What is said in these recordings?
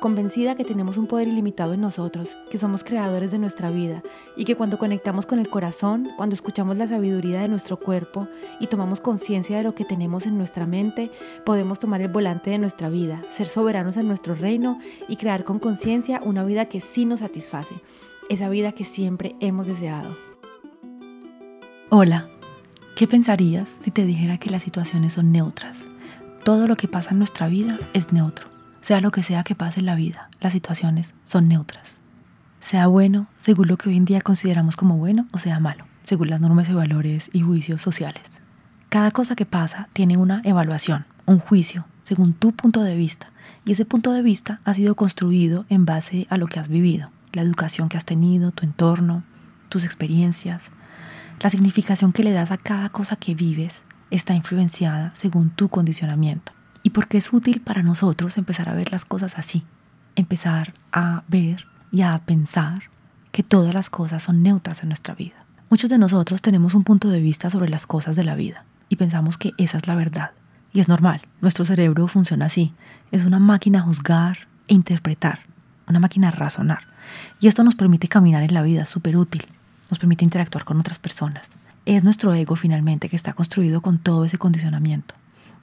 convencida que tenemos un poder ilimitado en nosotros, que somos creadores de nuestra vida y que cuando conectamos con el corazón, cuando escuchamos la sabiduría de nuestro cuerpo y tomamos conciencia de lo que tenemos en nuestra mente, podemos tomar el volante de nuestra vida, ser soberanos en nuestro reino y crear con conciencia una vida que sí nos satisface, esa vida que siempre hemos deseado. Hola, ¿qué pensarías si te dijera que las situaciones son neutras? Todo lo que pasa en nuestra vida es neutro sea lo que sea que pase en la vida, las situaciones son neutras. Sea bueno según lo que hoy en día consideramos como bueno o sea malo, según las normas y valores y juicios sociales. Cada cosa que pasa tiene una evaluación, un juicio, según tu punto de vista, y ese punto de vista ha sido construido en base a lo que has vivido, la educación que has tenido, tu entorno, tus experiencias. La significación que le das a cada cosa que vives está influenciada según tu condicionamiento y porque es útil para nosotros empezar a ver las cosas así, empezar a ver y a pensar que todas las cosas son neutras en nuestra vida. Muchos de nosotros tenemos un punto de vista sobre las cosas de la vida y pensamos que esa es la verdad. Y es normal, nuestro cerebro funciona así. Es una máquina a juzgar e interpretar, una máquina a razonar. Y esto nos permite caminar en la vida, súper útil. Nos permite interactuar con otras personas. Es nuestro ego finalmente que está construido con todo ese condicionamiento.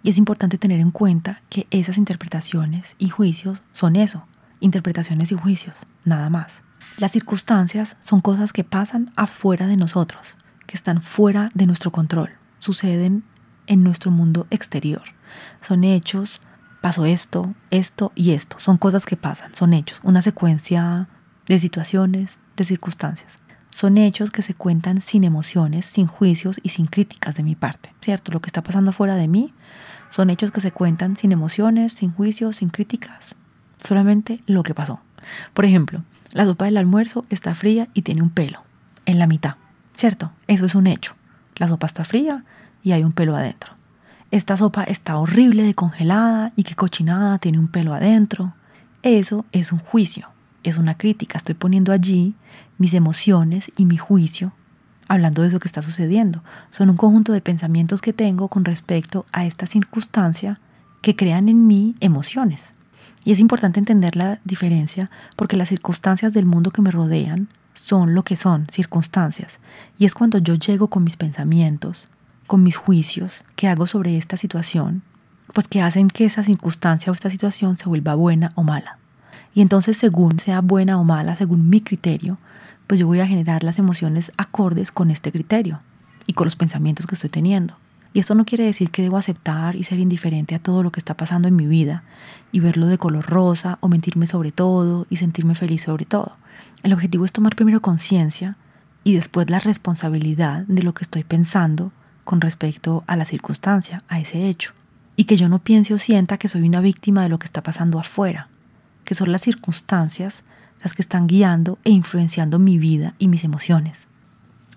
Y es importante tener en cuenta que esas interpretaciones y juicios son eso, interpretaciones y juicios, nada más. Las circunstancias son cosas que pasan afuera de nosotros, que están fuera de nuestro control, suceden en nuestro mundo exterior. Son hechos, pasó esto, esto y esto. Son cosas que pasan, son hechos, una secuencia de situaciones, de circunstancias. Son hechos que se cuentan sin emociones, sin juicios y sin críticas de mi parte, ¿cierto? Lo que está pasando afuera de mí son hechos que se cuentan sin emociones, sin juicios, sin críticas, solamente lo que pasó. Por ejemplo, la sopa del almuerzo está fría y tiene un pelo en la mitad, ¿cierto? Eso es un hecho. La sopa está fría y hay un pelo adentro. Esta sopa está horrible de congelada y qué cochinada tiene un pelo adentro. Eso es un juicio, es una crítica. Estoy poniendo allí mis emociones y mi juicio hablando de eso que está sucediendo. Son un conjunto de pensamientos que tengo con respecto a esta circunstancia que crean en mí emociones. Y es importante entender la diferencia porque las circunstancias del mundo que me rodean son lo que son, circunstancias. Y es cuando yo llego con mis pensamientos, con mis juicios que hago sobre esta situación, pues que hacen que esa circunstancia o esta situación se vuelva buena o mala. Y entonces según sea buena o mala, según mi criterio, pues yo voy a generar las emociones acordes con este criterio y con los pensamientos que estoy teniendo. Y esto no quiere decir que debo aceptar y ser indiferente a todo lo que está pasando en mi vida y verlo de color rosa o mentirme sobre todo y sentirme feliz sobre todo. El objetivo es tomar primero conciencia y después la responsabilidad de lo que estoy pensando con respecto a la circunstancia, a ese hecho. Y que yo no piense o sienta que soy una víctima de lo que está pasando afuera, que son las circunstancias las que están guiando e influenciando mi vida y mis emociones.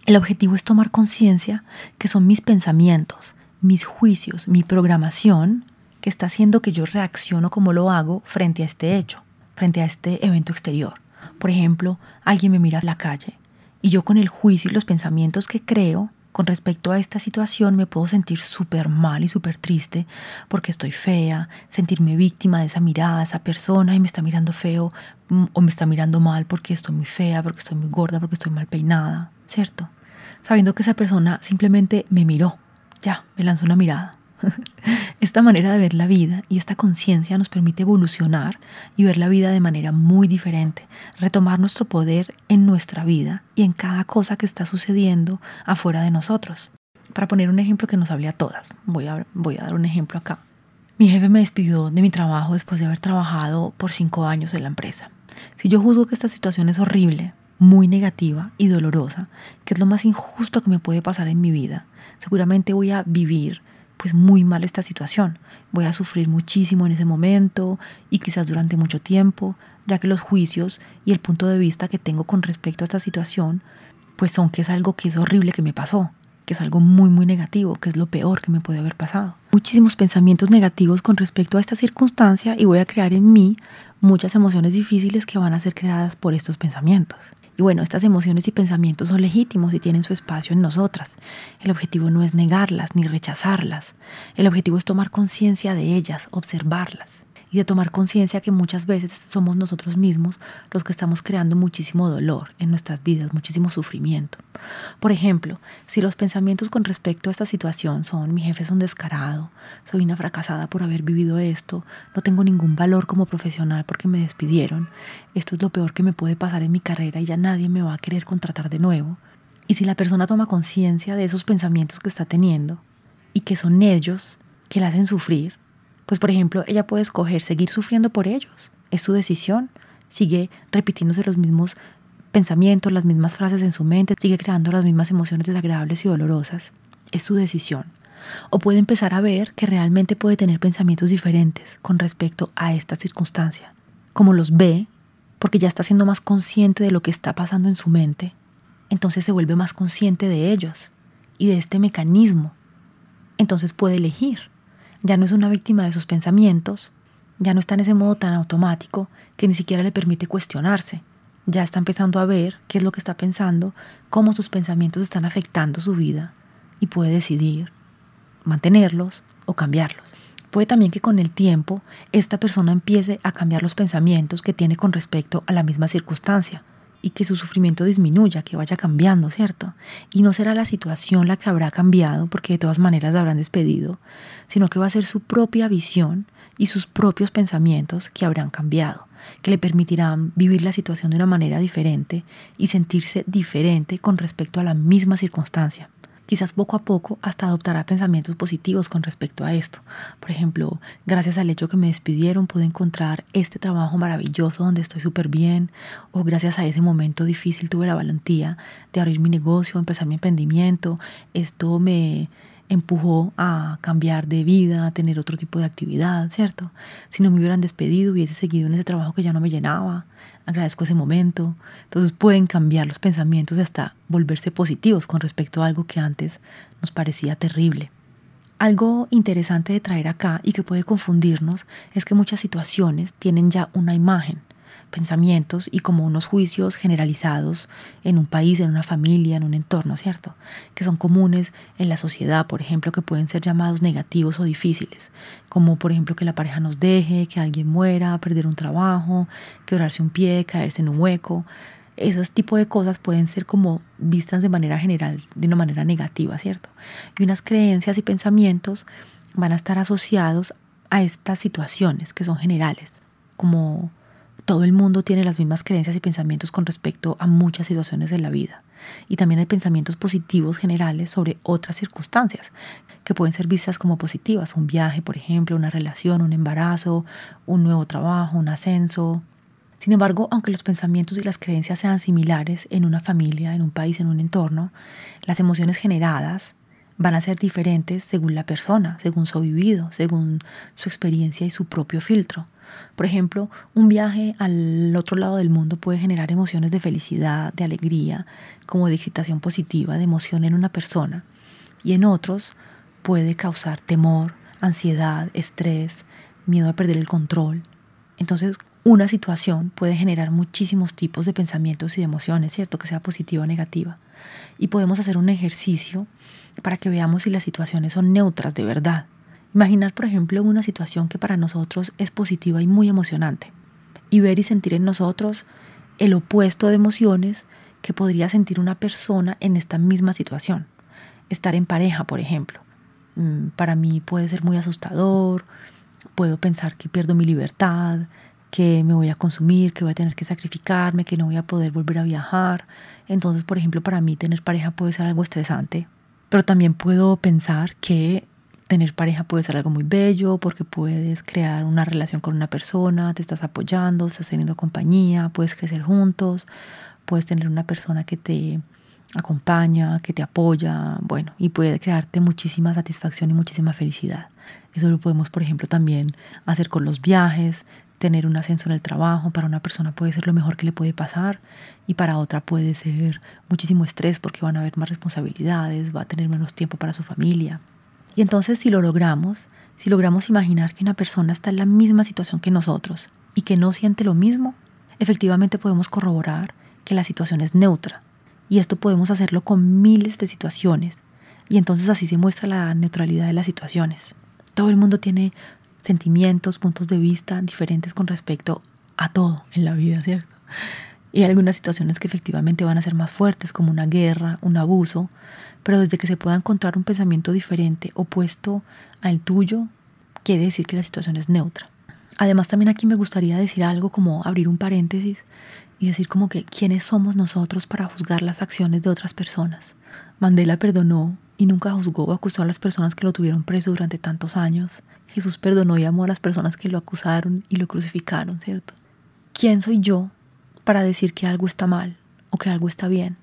El objetivo es tomar conciencia que son mis pensamientos, mis juicios, mi programación que está haciendo que yo reacciono como lo hago frente a este hecho, frente a este evento exterior. Por ejemplo, alguien me mira a la calle y yo con el juicio y los pensamientos que creo con respecto a esta situación me puedo sentir súper mal y súper triste porque estoy fea, sentirme víctima de esa mirada, esa persona y me está mirando feo mm, o me está mirando mal porque estoy muy fea, porque estoy muy gorda, porque estoy mal peinada, ¿cierto? Sabiendo que esa persona simplemente me miró, ya, me lanzó una mirada esta manera de ver la vida y esta conciencia nos permite evolucionar y ver la vida de manera muy diferente, retomar nuestro poder en nuestra vida y en cada cosa que está sucediendo afuera de nosotros. Para poner un ejemplo que nos hable a todas, voy a, voy a dar un ejemplo acá. Mi jefe me despidió de mi trabajo después de haber trabajado por cinco años en la empresa. Si yo juzgo que esta situación es horrible, muy negativa y dolorosa, que es lo más injusto que me puede pasar en mi vida, seguramente voy a vivir pues muy mal esta situación. Voy a sufrir muchísimo en ese momento y quizás durante mucho tiempo, ya que los juicios y el punto de vista que tengo con respecto a esta situación, pues son que es algo que es horrible que me pasó, que es algo muy muy negativo, que es lo peor que me puede haber pasado. muchísimos pensamientos negativos con respecto a esta circunstancia y voy a crear en mí muchas emociones difíciles que van a ser creadas por estos pensamientos. Y bueno, estas emociones y pensamientos son legítimos y tienen su espacio en nosotras. El objetivo no es negarlas ni rechazarlas. El objetivo es tomar conciencia de ellas, observarlas y de tomar conciencia que muchas veces somos nosotros mismos los que estamos creando muchísimo dolor en nuestras vidas, muchísimo sufrimiento. Por ejemplo, si los pensamientos con respecto a esta situación son mi jefe es un descarado, soy una fracasada por haber vivido esto, no tengo ningún valor como profesional porque me despidieron, esto es lo peor que me puede pasar en mi carrera y ya nadie me va a querer contratar de nuevo. Y si la persona toma conciencia de esos pensamientos que está teniendo y que son ellos que la hacen sufrir, pues por ejemplo, ella puede escoger seguir sufriendo por ellos. Es su decisión. Sigue repitiéndose los mismos pensamientos, las mismas frases en su mente, sigue creando las mismas emociones desagradables y dolorosas. Es su decisión. O puede empezar a ver que realmente puede tener pensamientos diferentes con respecto a esta circunstancia. Como los ve, porque ya está siendo más consciente de lo que está pasando en su mente, entonces se vuelve más consciente de ellos y de este mecanismo. Entonces puede elegir ya no es una víctima de sus pensamientos, ya no está en ese modo tan automático que ni siquiera le permite cuestionarse. Ya está empezando a ver qué es lo que está pensando, cómo sus pensamientos están afectando su vida y puede decidir mantenerlos o cambiarlos. Puede también que con el tiempo esta persona empiece a cambiar los pensamientos que tiene con respecto a la misma circunstancia y que su sufrimiento disminuya, que vaya cambiando, ¿cierto? Y no será la situación la que habrá cambiado, porque de todas maneras la habrán despedido, sino que va a ser su propia visión y sus propios pensamientos que habrán cambiado, que le permitirán vivir la situación de una manera diferente y sentirse diferente con respecto a la misma circunstancia quizás poco a poco hasta adoptará pensamientos positivos con respecto a esto. Por ejemplo, gracias al hecho que me despidieron pude encontrar este trabajo maravilloso donde estoy súper bien, o gracias a ese momento difícil tuve la valentía de abrir mi negocio, empezar mi emprendimiento. Esto me empujó a cambiar de vida, a tener otro tipo de actividad, ¿cierto? Si no me hubieran despedido, hubiese seguido en ese trabajo que ya no me llenaba agradezco ese momento. Entonces pueden cambiar los pensamientos y hasta volverse positivos con respecto a algo que antes nos parecía terrible. Algo interesante de traer acá y que puede confundirnos es que muchas situaciones tienen ya una imagen pensamientos y como unos juicios generalizados en un país, en una familia, en un entorno, ¿cierto? Que son comunes en la sociedad, por ejemplo, que pueden ser llamados negativos o difíciles, como por ejemplo que la pareja nos deje, que alguien muera, perder un trabajo, quebrarse un pie, caerse en un hueco. Esos tipos de cosas pueden ser como vistas de manera general, de una manera negativa, ¿cierto? Y unas creencias y pensamientos van a estar asociados a estas situaciones que son generales, como todo el mundo tiene las mismas creencias y pensamientos con respecto a muchas situaciones de la vida. Y también hay pensamientos positivos generales sobre otras circunstancias que pueden ser vistas como positivas. Un viaje, por ejemplo, una relación, un embarazo, un nuevo trabajo, un ascenso. Sin embargo, aunque los pensamientos y las creencias sean similares en una familia, en un país, en un entorno, las emociones generadas van a ser diferentes según la persona, según su vivido, según su experiencia y su propio filtro. Por ejemplo, un viaje al otro lado del mundo puede generar emociones de felicidad, de alegría, como de excitación positiva, de emoción en una persona. Y en otros puede causar temor, ansiedad, estrés, miedo a perder el control. Entonces, una situación puede generar muchísimos tipos de pensamientos y de emociones, ¿cierto? Que sea positiva o negativa. Y podemos hacer un ejercicio para que veamos si las situaciones son neutras de verdad. Imaginar, por ejemplo, una situación que para nosotros es positiva y muy emocionante y ver y sentir en nosotros el opuesto de emociones que podría sentir una persona en esta misma situación. Estar en pareja, por ejemplo. Mm, para mí puede ser muy asustador, puedo pensar que pierdo mi libertad, que me voy a consumir, que voy a tener que sacrificarme, que no voy a poder volver a viajar. Entonces, por ejemplo, para mí tener pareja puede ser algo estresante, pero también puedo pensar que tener pareja puede ser algo muy bello porque puedes crear una relación con una persona, te estás apoyando, estás teniendo compañía, puedes crecer juntos, puedes tener una persona que te acompaña, que te apoya, bueno, y puede crearte muchísima satisfacción y muchísima felicidad. Eso lo podemos, por ejemplo, también hacer con los viajes, tener un ascenso en el trabajo, para una persona puede ser lo mejor que le puede pasar y para otra puede ser muchísimo estrés porque van a haber más responsabilidades, va a tener menos tiempo para su familia. Y entonces si lo logramos, si logramos imaginar que una persona está en la misma situación que nosotros y que no siente lo mismo, efectivamente podemos corroborar que la situación es neutra. Y esto podemos hacerlo con miles de situaciones. Y entonces así se muestra la neutralidad de las situaciones. Todo el mundo tiene sentimientos, puntos de vista diferentes con respecto a todo en la vida, ¿cierto? Y hay algunas situaciones que efectivamente van a ser más fuertes, como una guerra, un abuso, pero desde que se pueda encontrar un pensamiento diferente, opuesto al tuyo, quiere decir que la situación es neutra. Además, también aquí me gustaría decir algo como abrir un paréntesis y decir como que quiénes somos nosotros para juzgar las acciones de otras personas. Mandela perdonó y nunca juzgó o acusó a las personas que lo tuvieron preso durante tantos años. Jesús perdonó y amó a las personas que lo acusaron y lo crucificaron, ¿cierto? ¿Quién soy yo para decir que algo está mal o que algo está bien?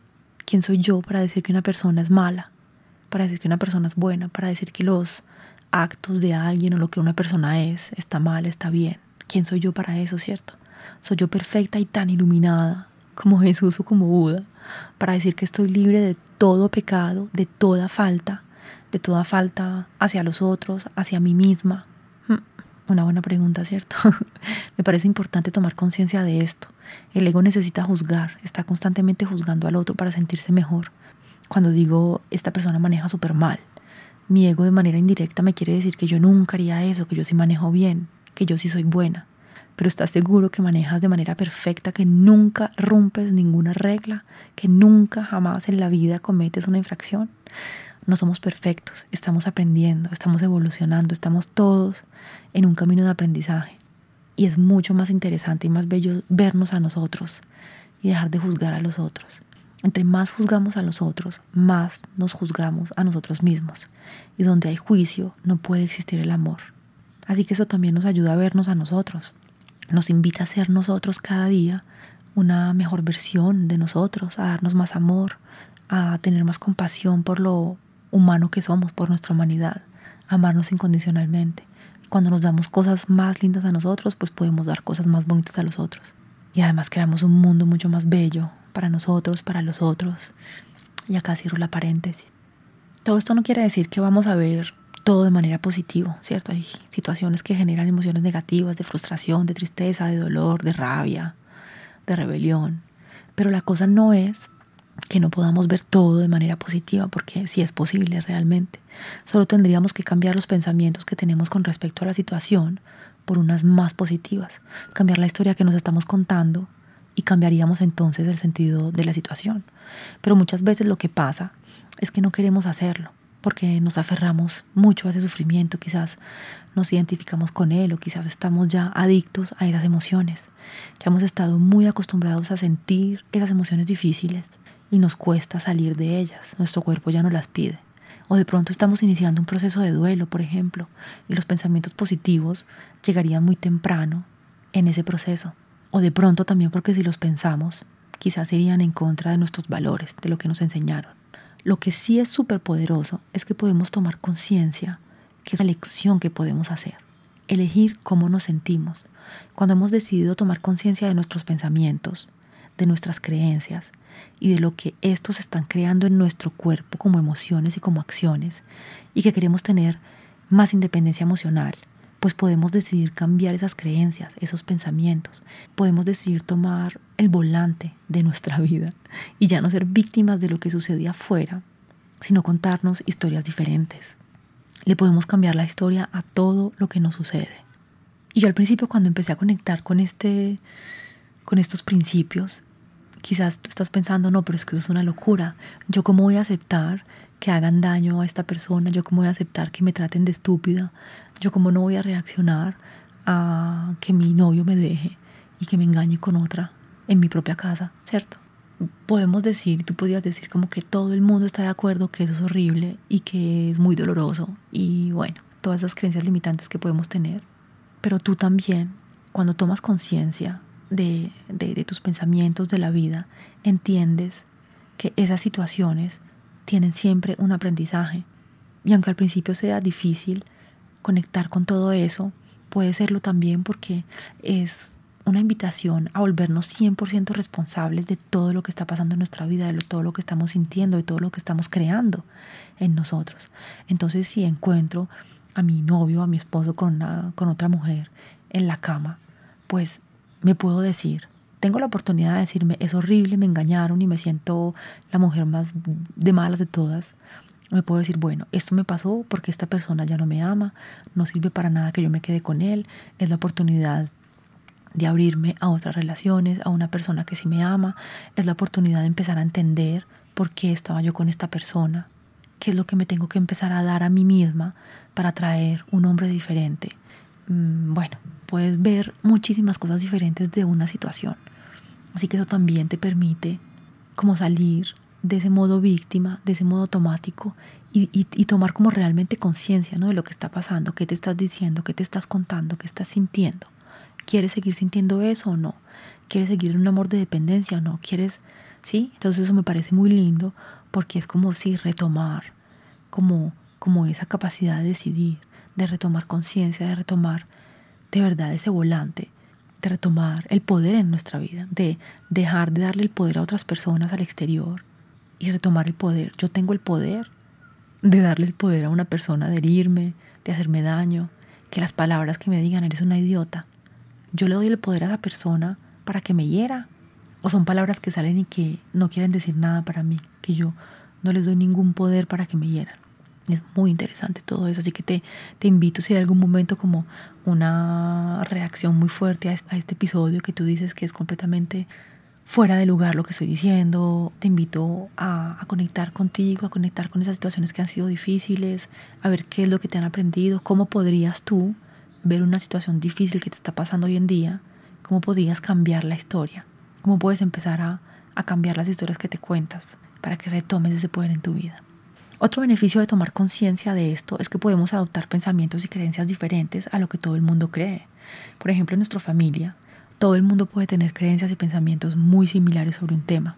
¿Quién soy yo para decir que una persona es mala? Para decir que una persona es buena, para decir que los actos de alguien o lo que una persona es está mal, está bien. ¿Quién soy yo para eso, cierto? Soy yo perfecta y tan iluminada como Jesús o como Buda para decir que estoy libre de todo pecado, de toda falta, de toda falta hacia los otros, hacia mí misma. Una buena pregunta, ¿cierto? Me parece importante tomar conciencia de esto. El ego necesita juzgar, está constantemente juzgando al otro para sentirse mejor. Cuando digo, esta persona maneja súper mal, mi ego de manera indirecta me quiere decir que yo nunca haría eso, que yo sí manejo bien, que yo sí soy buena. Pero estás seguro que manejas de manera perfecta, que nunca rompes ninguna regla, que nunca jamás en la vida cometes una infracción. No somos perfectos, estamos aprendiendo, estamos evolucionando, estamos todos en un camino de aprendizaje. Y es mucho más interesante y más bello vernos a nosotros y dejar de juzgar a los otros. Entre más juzgamos a los otros, más nos juzgamos a nosotros mismos. Y donde hay juicio, no puede existir el amor. Así que eso también nos ayuda a vernos a nosotros. Nos invita a ser nosotros cada día una mejor versión de nosotros, a darnos más amor, a tener más compasión por lo humano que somos, por nuestra humanidad, amarnos incondicionalmente cuando nos damos cosas más lindas a nosotros, pues podemos dar cosas más bonitas a los otros. Y además creamos un mundo mucho más bello para nosotros, para los otros. Y acá cierro la paréntesis. Todo esto no quiere decir que vamos a ver todo de manera positiva, ¿cierto? Hay situaciones que generan emociones negativas, de frustración, de tristeza, de dolor, de rabia, de rebelión. Pero la cosa no es que no podamos ver todo de manera positiva, porque si es posible realmente. Solo tendríamos que cambiar los pensamientos que tenemos con respecto a la situación por unas más positivas, cambiar la historia que nos estamos contando y cambiaríamos entonces el sentido de la situación. Pero muchas veces lo que pasa es que no queremos hacerlo, porque nos aferramos mucho a ese sufrimiento, quizás nos identificamos con él o quizás estamos ya adictos a esas emociones. Ya hemos estado muy acostumbrados a sentir esas emociones difíciles y nos cuesta salir de ellas, nuestro cuerpo ya no las pide. O de pronto estamos iniciando un proceso de duelo, por ejemplo, y los pensamientos positivos llegarían muy temprano en ese proceso. O de pronto también porque si los pensamos, quizás irían en contra de nuestros valores, de lo que nos enseñaron. Lo que sí es súper poderoso es que podemos tomar conciencia que es una elección que podemos hacer. Elegir cómo nos sentimos. Cuando hemos decidido tomar conciencia de nuestros pensamientos, de nuestras creencias, y de lo que estos están creando en nuestro cuerpo como emociones y como acciones y que queremos tener más independencia emocional, pues podemos decidir cambiar esas creencias, esos pensamientos. Podemos decidir tomar el volante de nuestra vida y ya no ser víctimas de lo que sucedía afuera, sino contarnos historias diferentes. Le podemos cambiar la historia a todo lo que nos sucede. Y yo al principio cuando empecé a conectar con este con estos principios, quizás tú estás pensando, no, pero es que eso es una locura. ¿Yo cómo voy a aceptar que hagan daño a esta persona? ¿Yo cómo voy a aceptar que me traten de estúpida? ¿Yo cómo no voy a reaccionar a que mi novio me deje y que me engañe con otra en mi propia casa? ¿Cierto? Podemos decir, tú podrías decir como que todo el mundo está de acuerdo que eso es horrible y que es muy doloroso y bueno, todas esas creencias limitantes que podemos tener. Pero tú también, cuando tomas conciencia de, de, tus pensamientos de la vida, entiendes que esas situaciones tienen siempre un aprendizaje. Y aunque al principio sea difícil conectar con todo eso, puede serlo también porque es una invitación a volvernos 100% responsables de todo lo que está pasando en nuestra vida, de todo lo que estamos sintiendo, de todo lo que estamos creando en nosotros. Entonces, si encuentro a mi novio, a mi esposo con, con otra mujer en la cama, pues me puedo decir, tengo la oportunidad de decirme, es horrible, me engañaron y me siento la mujer más de malas de todas. Me puedo decir, bueno, esto me pasó porque esta persona ya no me ama, no sirve para nada que yo me quede con él, es la oportunidad de abrirme a otras relaciones, a una persona que sí me ama, es la oportunidad de empezar a entender por qué estaba yo con esta persona, qué es lo que me tengo que empezar a dar a mí misma para traer un hombre diferente. Mm, bueno, puedes ver muchísimas cosas diferentes de una situación. Así que eso también te permite como salir de ese modo víctima, de ese modo automático y, tomar como realmente conciencia ¿no? de lo que está pasando, qué te estás diciendo, qué te estás contando, qué estás sintiendo. ¿Quieres seguir sintiendo eso o no? ¿Quieres seguir en un amor de dependencia o no? ¿Quieres? ¿Sí? Entonces eso me parece muy lindo porque es como si retomar, como, como esa capacidad de decidir, de retomar conciencia, de retomar de verdad ese volante de retomar el poder en nuestra vida, de dejar de darle el poder a otras personas al exterior y retomar el poder. Yo tengo el poder de darle el poder a una persona, de herirme, de hacerme daño, que las palabras que me digan eres una idiota. Yo le doy el poder a esa persona para que me hiera. O son palabras que salen y que no quieren decir nada para mí, que yo no les doy ningún poder para que me hieran. Es muy interesante todo eso, así que te, te invito si hay algún momento como una reacción muy fuerte a este episodio que tú dices que es completamente fuera de lugar lo que estoy diciendo, te invito a, a, conectar contigo, a conectar con esas situaciones que han sido difíciles, a ver qué es lo que te han aprendido, cómo podrías tú ver una situación difícil que te está pasando hoy en día, cómo podrías cambiar la historia, cómo puedes empezar a, a cambiar las historias que te cuentas para que retomes ese poder en tu vida. Otro beneficio de tomar conciencia de esto es que podemos adoptar pensamientos y creencias diferentes a lo que todo el mundo cree. Por ejemplo, en nuestra familia, todo el mundo puede tener creencias y pensamientos muy similares sobre un tema.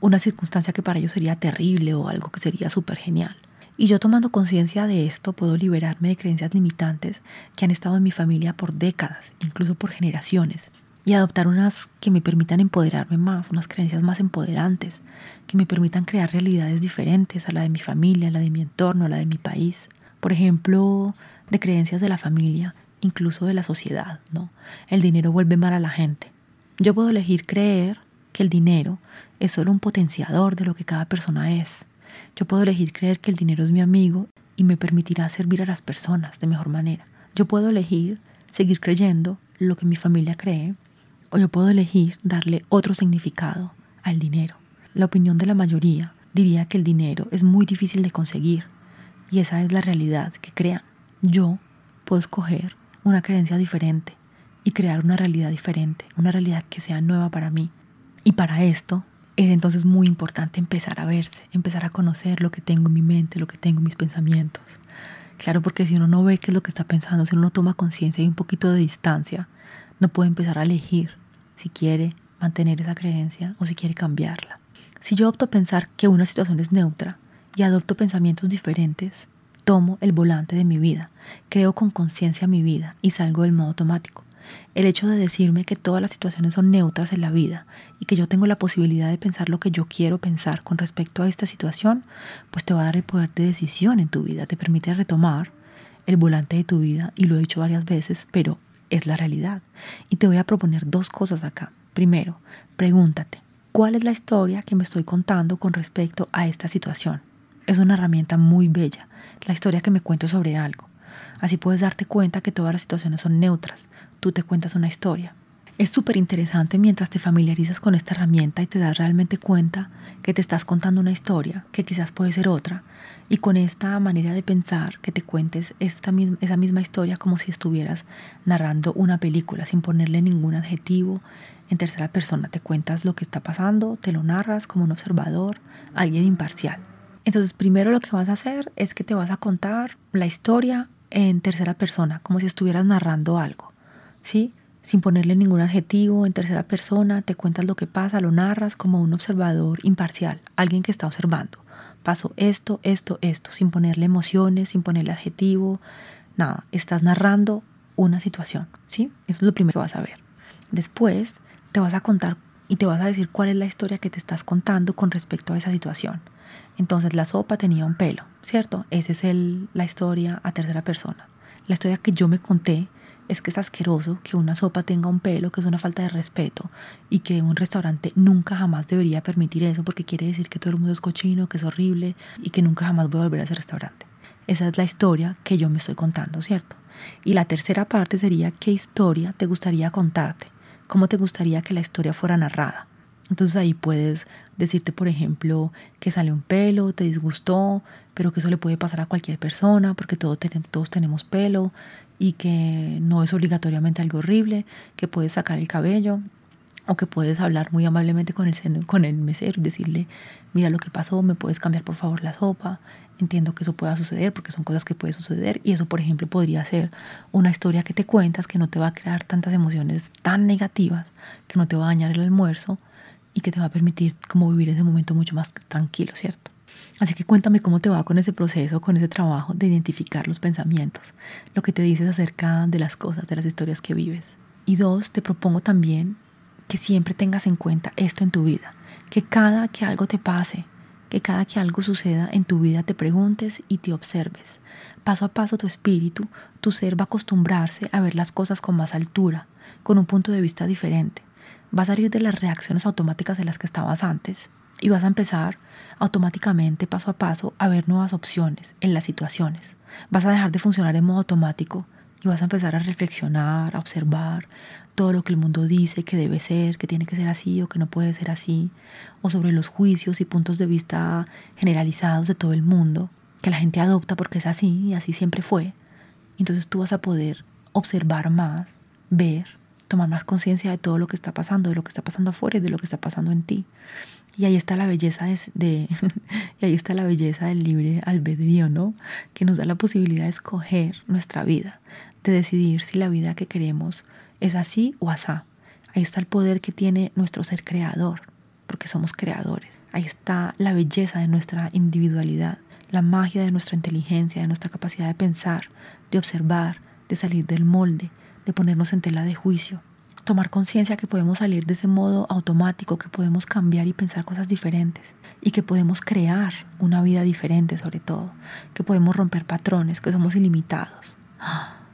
Una circunstancia que para ellos sería terrible o algo que sería súper genial. Y yo tomando conciencia de esto puedo liberarme de creencias limitantes que han estado en mi familia por décadas, incluso por generaciones, y adoptar unas que me permitan empoderarme más, unas creencias más empoderantes, que me permitan crear realidades diferentes a la de mi familia, a la de mi entorno, a la de mi país. Por ejemplo, de creencias de la familia, incluso de la sociedad, ¿no? El dinero vuelve mal a la gente. Yo puedo elegir creer que el dinero es solo un potenciador de lo que cada persona es. Yo puedo elegir creer que el dinero es mi amigo y me permitirá servir a las personas de mejor manera. Yo puedo elegir seguir creyendo lo que mi familia cree o yo puedo elegir darle otro significado al dinero. La opinión de la mayoría diría que el dinero es muy difícil de conseguir y esa es la realidad que crean. Yo puedo escoger una creencia diferente y crear una realidad diferente, una realidad que sea nueva para mí. Y para esto es entonces muy importante empezar a verse, empezar a conocer lo que tengo en mi mente, lo que tengo en mis pensamientos. Claro, porque si uno no ve qué es lo que está pensando, si uno no toma conciencia y un poquito de distancia, no puede empezar a elegir si quiere mantener esa creencia o si quiere cambiarla. Si yo opto a pensar que una situación es neutra y adopto pensamientos diferentes, tomo el volante de mi vida, creo con conciencia mi vida y salgo del modo automático. El hecho de decirme que todas las situaciones son neutras en la vida y que yo tengo la posibilidad de pensar lo que yo quiero pensar con respecto a esta situación, pues te va a dar el poder de decisión en tu vida, te permite retomar el volante de tu vida y lo he dicho varias veces, pero es la realidad. Y te voy a proponer dos cosas acá. Primero, pregúntate, ¿cuál es la historia que me estoy contando con respecto a esta situación? Es una herramienta muy bella, la historia que me cuento sobre algo. Así puedes darte cuenta que todas las situaciones son neutras. Tú te cuentas una historia. Es súper interesante mientras te familiarizas con esta herramienta y te das realmente cuenta que te estás contando una historia, que quizás puede ser otra, y con esta manera de pensar que te cuentes esta esa misma historia como si estuvieras narrando una película sin ponerle ningún adjetivo en tercera persona. Te cuentas lo que está pasando, te lo narras como un observador, alguien imparcial. Entonces primero lo que vas a hacer es que te vas a contar la historia en tercera persona, como si estuvieras narrando algo. ¿Sí? Sin ponerle ningún adjetivo en tercera persona, te cuentas lo que pasa, lo narras como un observador imparcial, alguien que está observando. Paso esto, esto, esto, sin ponerle emociones, sin ponerle adjetivo, nada, estás narrando una situación, ¿sí? Eso es lo primero que vas a ver. Después te vas a contar y te vas a decir cuál es la historia que te estás contando con respecto a esa situación. Entonces la sopa tenía un pelo, ¿cierto? Esa es el, la historia a tercera persona. La historia que yo me conté es que es asqueroso que una sopa tenga un pelo, que es una falta de respeto y que un restaurante nunca jamás debería permitir eso porque quiere decir que todo el mundo es cochino, que es horrible y que nunca jamás voy a volver a ese restaurante. Esa es la historia que yo me estoy contando, ¿cierto? Y la tercera parte sería qué historia te gustaría contarte, cómo te gustaría que la historia fuera narrada. Entonces ahí puedes decirte, por ejemplo, que sale un pelo, te disgustó, pero que eso le puede pasar a cualquier persona porque todos, todos tenemos pelo y que no es obligatoriamente algo horrible, que puedes sacar el cabello o que puedes hablar muy amablemente con el, con el mesero y decirle, mira lo que pasó, me puedes cambiar por favor la sopa. Entiendo que eso pueda suceder porque son cosas que pueden suceder y eso, por ejemplo, podría ser una historia que te cuentas que no te va a crear tantas emociones tan negativas, que no te va a dañar el almuerzo y que te va a permitir como vivir ese momento mucho más tranquilo, ¿cierto? Así que cuéntame cómo te va con ese proceso, con ese trabajo de identificar los pensamientos, lo que te dices acerca de las cosas, de las historias que vives. Y dos, te propongo también que siempre tengas en cuenta esto en tu vida, que cada que algo te pase, que cada que algo suceda en tu vida te preguntes y te observes. Paso a paso tu espíritu, tu ser va a acostumbrarse a ver las cosas con más altura, con un punto de vista diferente. Va a salir de las reacciones automáticas de las que estabas antes y vas a empezar automáticamente, paso a paso, a ver nuevas opciones en las situaciones. Vas a dejar de funcionar en modo automático y vas a empezar a reflexionar, a observar todo lo que el mundo dice que debe ser, que tiene que ser así o que no puede ser así, o sobre los juicios y puntos de vista generalizados de todo el mundo, que la gente adopta porque es así y así siempre fue. Entonces tú vas a poder observar más, ver, tomar más conciencia de todo lo que está pasando, de lo que está pasando afuera y de lo que está pasando en ti. Y ahí está la belleza de, y ahí está la belleza del libre albedrío, ¿no? Que nos da la posibilidad de escoger nuestra vida, de decidir si la vida que queremos es así o asá. Ahí está el poder que tiene nuestro ser creador, porque somos creadores. Ahí está la belleza de nuestra individualidad, la magia de nuestra inteligencia, de nuestra capacidad de pensar, de observar, de salir del molde, de ponernos en tela de juicio, tomar conciencia que podemos salir de ese modo automático, que podemos cambiar y pensar cosas diferentes y que podemos crear una vida diferente sobre todo, que podemos romper patrones, que somos ilimitados.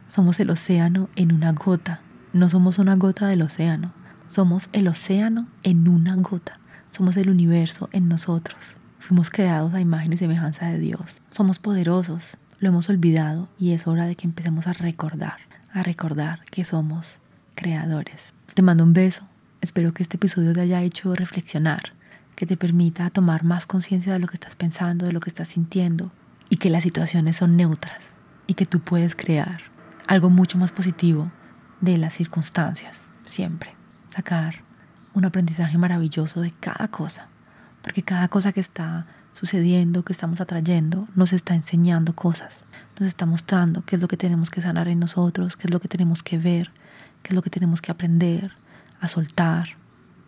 Somos el océano en una gota, no somos una gota del océano, somos el océano en una gota, somos el universo en nosotros. Fuimos creados a imagen y semejanza de Dios. Somos poderosos, lo hemos olvidado y es hora de que empecemos a recordar, a recordar que somos creadores. Te mando un beso. Espero que este episodio te haya hecho reflexionar, que te permita tomar más conciencia de lo que estás pensando, de lo que estás sintiendo y que las situaciones son neutras y que tú puedes crear algo mucho más positivo de las circunstancias, siempre. Sacar un aprendizaje maravilloso de cada cosa, porque cada cosa que está sucediendo, que estamos atrayendo, nos está enseñando cosas, nos está mostrando qué es lo que tenemos que sanar en nosotros, qué es lo que tenemos que ver, qué es lo que tenemos que aprender, a soltar,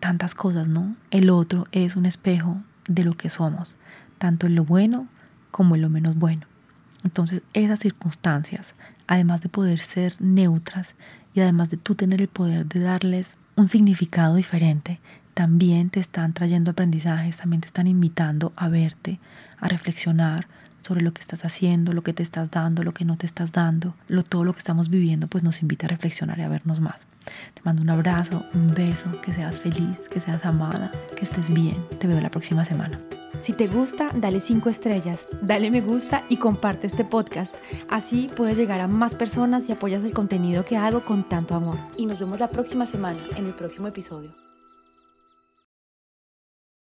tantas cosas, ¿no? El otro es un espejo de lo que somos, tanto en lo bueno como en lo menos bueno. Entonces esas circunstancias, además de poder ser neutras y además de tú tener el poder de darles un significado diferente, también te están trayendo aprendizajes, también te están invitando a verte, a reflexionar, sobre lo que estás haciendo, lo que te estás dando, lo que no te estás dando, lo, todo lo que estamos viviendo, pues nos invita a reflexionar y a vernos más. Te mando un abrazo, un beso, que seas feliz, que seas amada, que estés bien. Te veo la próxima semana. Si te gusta, dale 5 estrellas, dale me gusta y comparte este podcast. Así puedes llegar a más personas y apoyas el contenido que hago con tanto amor. Y nos vemos la próxima semana en el próximo episodio.